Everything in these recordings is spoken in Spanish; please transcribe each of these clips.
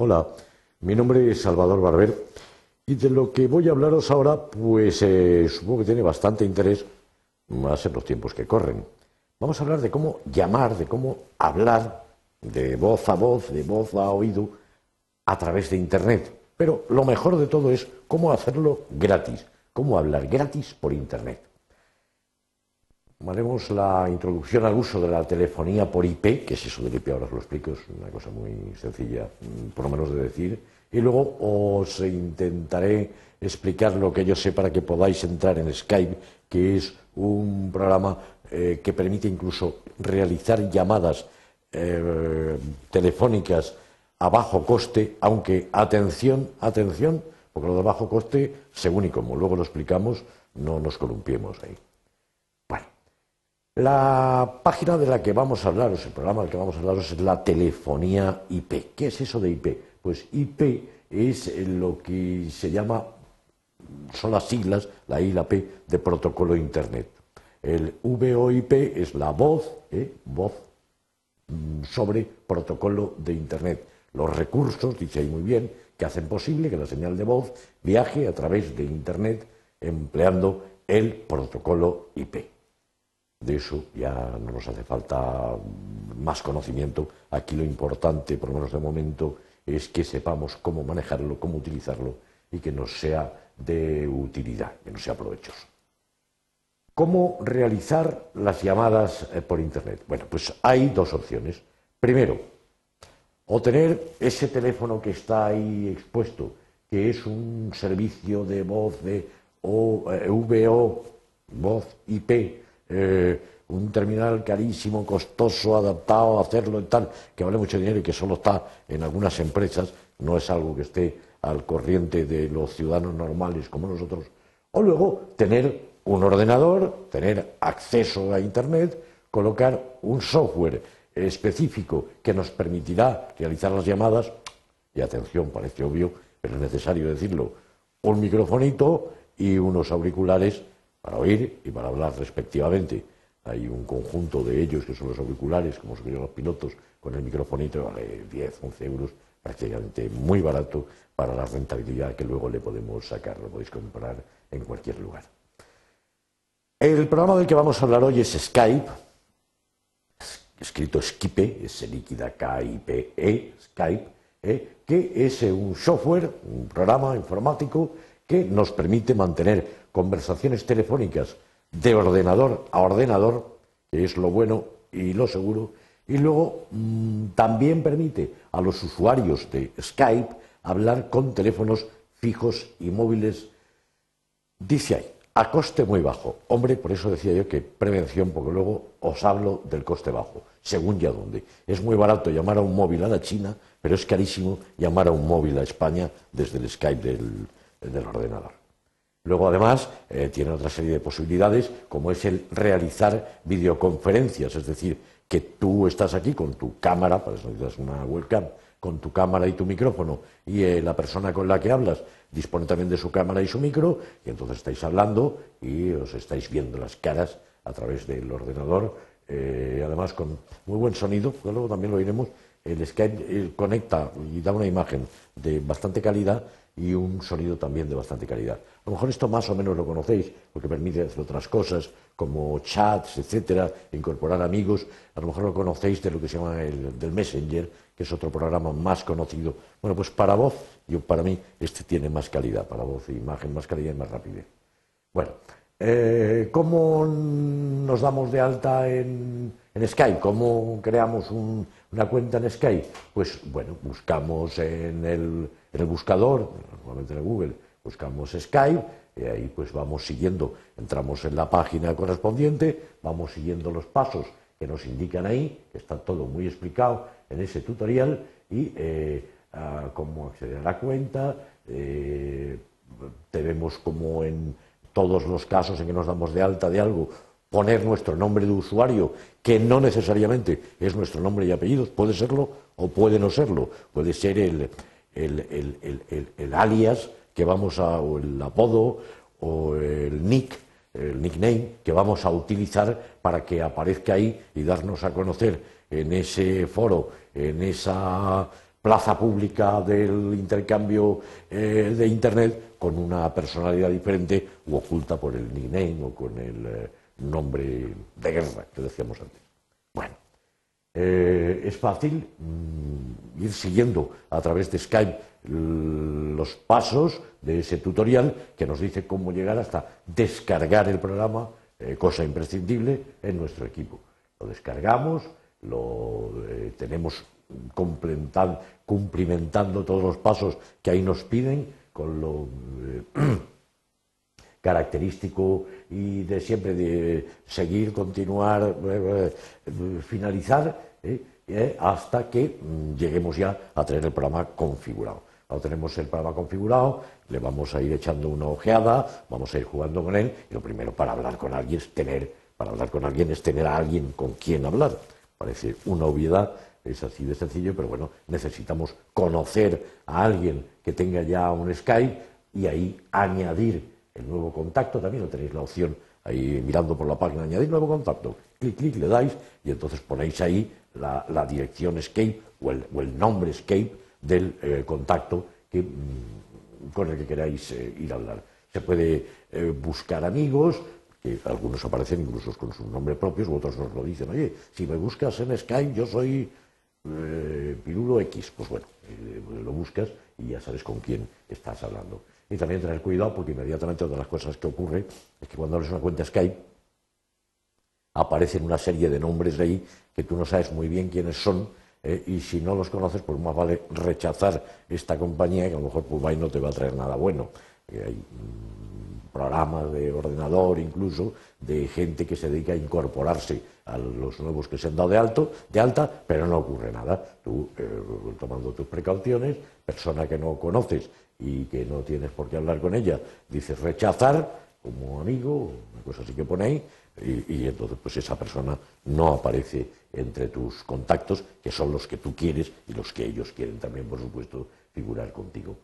Hola, mi nombre es Salvador Barber y de lo que voy a hablaros ahora, pues eh, supongo que tiene bastante interés, más en los tiempos que corren. Vamos a hablar de cómo llamar, de cómo hablar de voz a voz, de voz a oído, a través de Internet. Pero lo mejor de todo es cómo hacerlo gratis, cómo hablar gratis por Internet. Haremos la introducción al uso de la telefonía por IP, que es eso del IP, ahora os lo explico, es una cosa muy sencilla, mm, por lo menos de decir, y luego os intentaré explicar lo que yo sé para que podáis entrar en Skype, que es un programa eh, que permite incluso realizar llamadas eh, telefónicas a bajo coste, aunque atención, atención, porque lo de bajo coste, según y como luego lo explicamos, no nos columpiemos ahí. La página de la que vamos a hablaros, el programa del que vamos a hablaros es la telefonía IP. ¿Qué es eso de IP? Pues IP es lo que se llama, son las siglas, la I y la P, de protocolo Internet. El VoIP es la voz, ¿eh? voz mm, sobre protocolo de Internet. Los recursos, dice ahí muy bien, que hacen posible que la señal de voz viaje a través de Internet empleando el protocolo IP. De eso ya no nos hace falta más conocimiento. Aquí lo importante, por lo menos de momento, es que sepamos cómo manejarlo, cómo utilizarlo y que nos sea de utilidad, que nos sea provechoso. ¿Cómo realizar las llamadas eh, por Internet? Bueno, pues hay dos opciones. Primero, o tener ese teléfono que está ahí expuesto, que es un servicio de voz de VO, eh, voz IP, eh, un terminal carísimo, costoso, adaptado a hacerlo y tal, que vale mucho dinero y que solo está en algunas empresas, no es algo que esté al corriente de los ciudadanos normales como nosotros. O luego tener un ordenador, tener acceso a Internet, colocar un software específico que nos permitirá realizar las llamadas, y atención, parece obvio, pero es necesario decirlo, un microfonito y unos auriculares para oír y para hablar respectivamente. Hay un conjunto de ellos que son los auriculares, como son los pilotos, con el microfonito, vale 10, 11 euros, prácticamente muy barato para la rentabilidad que luego le podemos sacar, lo podéis comprar en cualquier lugar. El programa del que vamos a hablar hoy es Skype, escrito Skype, es líquida K-I-P-E, Skype, ¿eh? que es un software, un programa informático que nos permite mantener conversaciones telefónicas de ordenador a ordenador, que es lo bueno y lo seguro, y luego mm, también permite a los usuarios de Skype hablar con teléfonos fijos y móviles, dice ahí, a coste muy bajo. Hombre, por eso decía yo que prevención, porque luego os hablo del coste bajo, según ya dónde. Es muy barato llamar a un móvil a la China, pero es carísimo llamar a un móvil a España desde el Skype del ordenador. Luego, además, eh, tiene otra serie de posibilidades, como es el realizar videoconferencias, es decir, que tú estás aquí con tu cámara, para eso necesitas una webcam, con tu cámara y tu micrófono, y eh, la persona con la que hablas dispone también de su cámara y su micro, y entonces estáis hablando y os estáis viendo las caras a través del ordenador, eh, además con muy buen sonido, luego también lo iremos. El Skype conecta y da una imagen de bastante calidad y un sonido también de bastante calidad. A lo mejor esto más o menos lo conocéis, porque permite hacer otras cosas, como chats, etcétera, incorporar amigos. A lo mejor lo conocéis de lo que se llama el del Messenger, que es otro programa más conocido. Bueno, pues para voz, yo para mí este tiene más calidad, para voz e imagen, más calidad y más rapidez. Bueno, eh, ¿cómo nos damos de alta en, Skype? ¿Cómo creamos una cuenta en Skype? Pues bueno, buscamos en el en el buscador, normalmente en Google, buscamos Skype y ahí pues vamos siguiendo, entramos en la página correspondiente, vamos siguiendo los pasos que nos indican ahí, que está todo muy explicado en ese tutorial y eh, cómo acceder a la cuenta, eh, tenemos como en todos los casos en que nos damos de alta de algo, poner nuestro nombre de usuario, que no necesariamente es nuestro nombre y apellidos, puede serlo o puede no serlo, puede ser el, alias que vamos a, o el apodo o el nick, el nickname que vamos a utilizar para que aparezca ahí y darnos a conocer en ese foro, en esa plaza pública del intercambio eh, de Internet con una personalidad diferente u oculta por el nickname o con el eh, nombre de guerra que decíamos antes. Bueno, eh, es fácil mm, ir siguiendo a través de Skype los pasos de ese tutorial que nos dice cómo llegar hasta descargar el programa, cosa imprescindible en nuestro equipo. Lo descargamos, lo tenemos cumplimentando todos los pasos que ahí nos piden, con lo eh, característico y de siempre de seguir, continuar, eh, eh, finalizar, hasta que mm, lleguemos ya a tener el programa configurado. Cuando tenemos el programa configurado, le vamos a ir echando una ojeada, vamos a ir jugando con él, y lo primero para hablar con alguien es tener, para hablar con alguien es tener a alguien con quien hablar. Parece una obviedad, es así de sencillo, pero bueno, necesitamos conocer a alguien que tenga ya un Skype y ahí añadir el nuevo contacto. También lo tenéis la opción ahí mirando por la página, añadir nuevo contacto. Clic, clic, le dais y entonces ponéis ahí la, dirección Escape o el, nombre Escape del eh, contacto mm, con el que queráis eh, ir a hablar. Se puede eh, buscar amigos, que algunos aparecen incluso con sus nombres propios, otros nos lo dicen, oye, si me buscas en Skype, yo soy Pirulo X, pues bueno, lo buscas y ya sabes con quién estás hablando. Y también tener cuidado porque inmediatamente otra de las cosas que ocurre es que cuando abres una cuenta Skype aparecen una serie de nombres ahí que tú no sabes muy bien quiénes son eh, y si no los conoces pues más vale rechazar esta compañía que a lo mejor pues, no te va a traer nada bueno. Hay, programas de ordenador incluso de gente que se dedica a incorporarse a los nuevos que se han dado de, alto, de alta, pero no ocurre nada. Tú, eh, tomando tus precauciones, persona que no conoces y que no tienes por qué hablar con ella, dices rechazar como amigo, una cosa así que ponéis, y, y, entonces pues esa persona no aparece entre tus contactos, que son los que tú quieres y los que ellos quieren también, por supuesto, figurar contigo.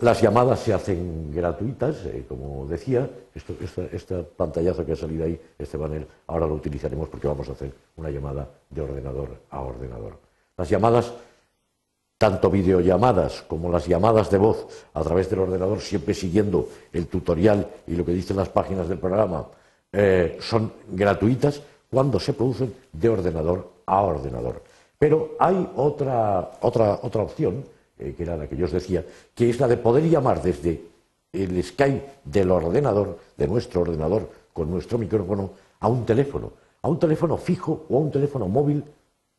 Las llamadas se hacen gratuitas, eh, como decía. Esto, esta, pantallazo que ha salido ahí, este banner, ahora lo utilizaremos porque vamos a hacer una llamada de ordenador a ordenador. Las llamadas, tanto videollamadas como las llamadas de voz a través del ordenador, siempre siguiendo el tutorial y lo que dicen las páginas del programa, eh, son gratuitas cuando se producen de ordenador a ordenador. Pero hay otra, otra, otra opción eh, que era la que yo os decía, que es la de poder llamar desde el Skype del ordenador, de nuestro ordenador, con nuestro micrófono, a un teléfono, a un teléfono fijo o a un teléfono móvil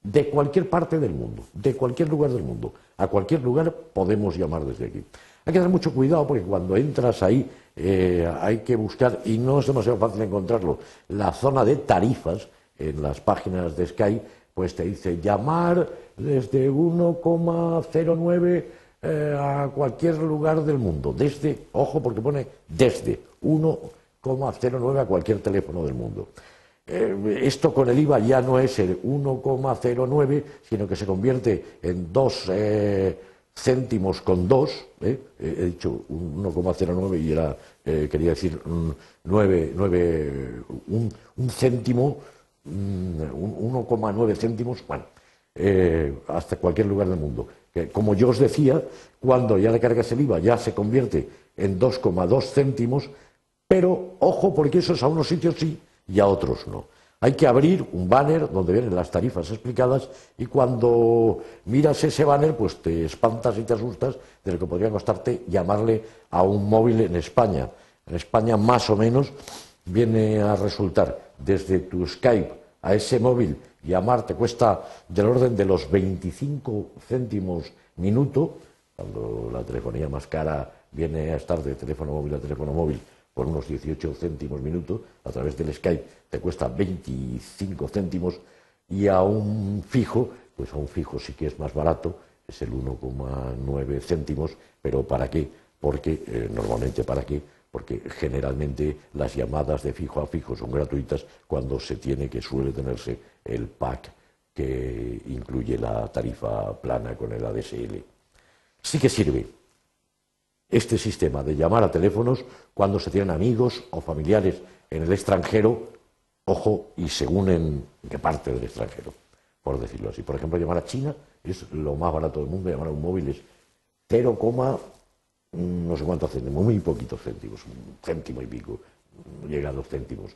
de cualquier parte del mundo, de cualquier lugar del mundo. A cualquier lugar podemos llamar desde aquí. Hay que tener mucho cuidado porque cuando entras ahí eh, hay que buscar, y no es demasiado fácil encontrarlo, la zona de tarifas en las páginas de Skype, pues te dice llamar desde 1,09 eh, a cualquier lugar del mundo. Desde, ojo porque pone desde 1,09 a cualquier teléfono del mundo. Eh, esto con el IVA ya no es el 1,09, sino que se convierte en 2 eh, céntimos con 2. he dicho 1,09 y era, quería decir 9, 9 un, un, céntimo, 1,9 mm, céntimos. Bueno, eh, hasta cualquier lugar del mundo. Como yo os decía, cuando ya le cargas el IVA ya se convierte en 2,2 céntimos, pero ojo porque eso es a unos sitios sí y a otros no. Hay que abrir un banner donde vienen las tarifas explicadas y cuando miras ese banner pues te espantas y te asustas de lo que podría costarte llamarle a un móvil en España. En España más o menos viene a resultar desde tu Skype a ese móvil llamar te cuesta del orden de los 25 céntimos minuto, cuando la telefonía más cara viene a estar de teléfono móvil a teléfono móvil por unos 18 céntimos minuto, a través del Skype te cuesta 25 céntimos y a un fijo, pues a un fijo sí que es más barato, es el 1,9 céntimos, pero ¿para qué? Porque eh, normalmente para qué? porque generalmente las llamadas de fijo a fijo son gratuitas cuando se tiene que suele tenerse el pack que incluye la tarifa plana con el ADSL. Sí que sirve este sistema de llamar a teléfonos cuando se tienen amigos o familiares en el extranjero, ojo, y según en qué parte del extranjero. por decirlo así. Por ejemplo, llamar a China es lo más barato del mundo, llamar a un móvil es 0, mm, no sé cuántos céntimos, muy poquitos céntimos, un céntimo y pico, llega a dos céntimos.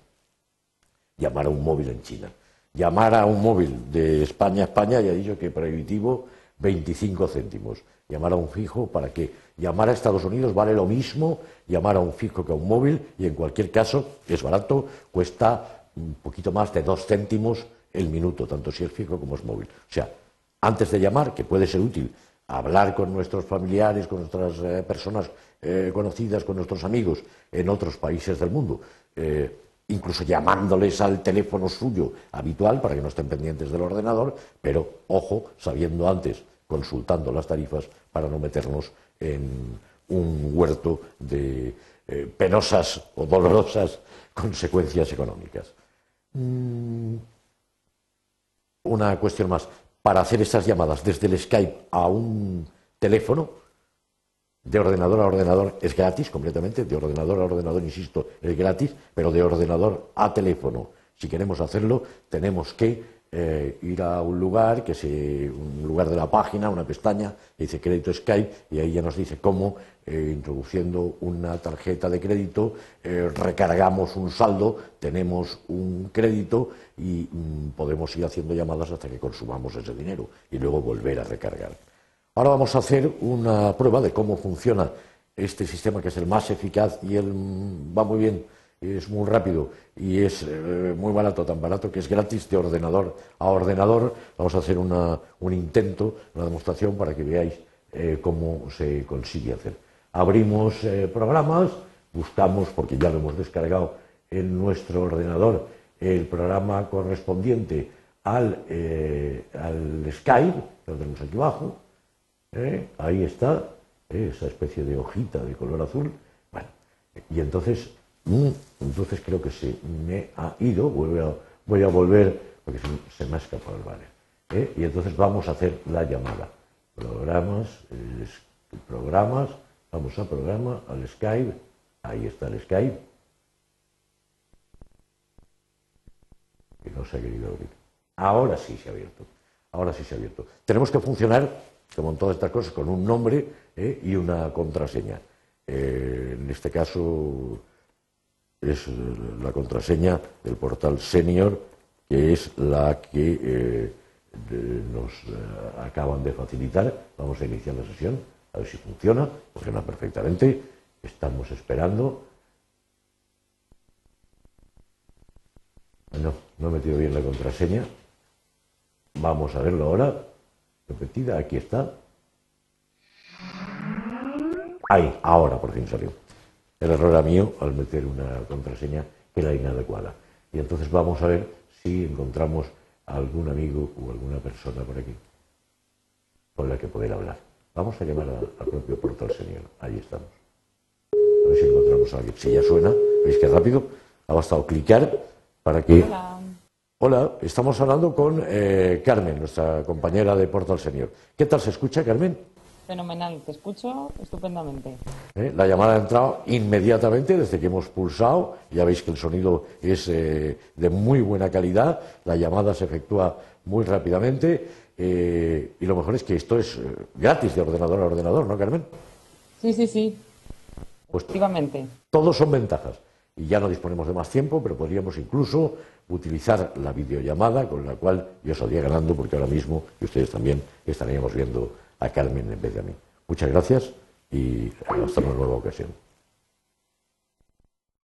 Llamar a un móvil en China. Llamar a un móvil de España a España, ya he dicho que prohibitivo, 25 céntimos. Llamar a un fijo, ¿para qué? Llamar a Estados Unidos vale lo mismo llamar a un fijo que a un móvil y en cualquier caso es barato, cuesta un poquito más de dos céntimos el minuto, tanto si es fijo como es móvil. O sea, antes de llamar, que puede ser útil, hablar con nuestros familiares, con nuestras eh, personas eh, conocidas, con nuestros amigos en otros países del mundo, eh, incluso llamándoles al teléfono suyo habitual para que no estén pendientes del ordenador, pero ojo, sabiendo antes, consultando las tarifas para no meternos en un huerto de penosas o dolorosas consecuencias económicas. Mm, una cuestión más. Para hacer estas llamadas desde el Skype a un teléfono, de ordenador a ordenador es gratis completamente, de ordenador a ordenador, insisto, es gratis, pero de ordenador a teléfono, si queremos hacerlo, tenemos que eh, ir a un lugar, que es un lugar de la página, una pestaña, dice crédito Skype, y ahí ya nos dice cómo, eh, introduciendo una tarjeta de crédito, eh, recargamos un saldo, tenemos un crédito y mm, podemos ir haciendo llamadas hasta que consumamos ese dinero y luego volver a recargar. Ahora vamos a hacer una prueba de cómo funciona este sistema que es el más eficaz y el, mm, va muy bien es muy rápido y es eh, muy barato, tan barato que es gratis de ordenador a ordenador. Vamos a hacer un intento, una demostración para que veáis eh, cómo se consigue hacer. Abrimos eh, programas, buscamos, porque ya lo hemos descargado en nuestro ordenador, el programa correspondiente al, al Skype, lo tenemos aquí abajo. Ahí está, esa especie de hojita de color azul. Bueno, y entonces Mm, entonces creo que se me ha ido, voy a, voy a volver, porque se, me ha escapado el banner. ¿eh? Y entonces vamos a hacer la llamada. Programas, programas, vamos a programa, al Skype, ahí está el Skype. Que no se ha querido abrir. Ahora sí se ha abierto. Ahora sí se ha abierto. Tenemos que funcionar, como en todas estas cosas, con un nombre ¿eh? y una contraseña. Eh, en este caso es la contraseña del portal Senior, que es la que eh, nos eh, acaban de facilitar. Vamos a iniciar la sesión, a ver si funciona. Funciona perfectamente. Estamos esperando. No, no he metido bien la contraseña. Vamos a verlo ahora. Repetida, aquí está. Ahí, ahora por fin salió. El error era mío al meter una contraseña que era inadecuada. Y entonces vamos a ver si encontramos a algún amigo o alguna persona por aquí con la que poder hablar. Vamos a llamar al propio portal señor. Ahí estamos. A ver si encontramos a alguien. Si ya suena, veis que rápido. Ha bastado clicar para que. Hola, estamos hablando con eh, Carmen, nuestra compañera de Portal Señor. ¿Qué tal se escucha, Carmen? Fenomenal, te escucho estupendamente. ¿Eh? La llamada ha entrado inmediatamente desde que hemos pulsado. Ya veis que el sonido es eh, de muy buena calidad. La llamada se efectúa muy rápidamente. Eh, y lo mejor es que esto es gratis de ordenador a ordenador, ¿no, Carmen? Sí, sí, sí. Pues Efectivamente. Todos son ventajas. Y ya no disponemos de más tiempo, pero podríamos incluso utilizar la videollamada, con la cual yo saldría ganando, porque ahora mismo, y ustedes también, estaríamos viendo a Carmen en vez de a mí. Muchas gracias y hasta una nueva ocasión.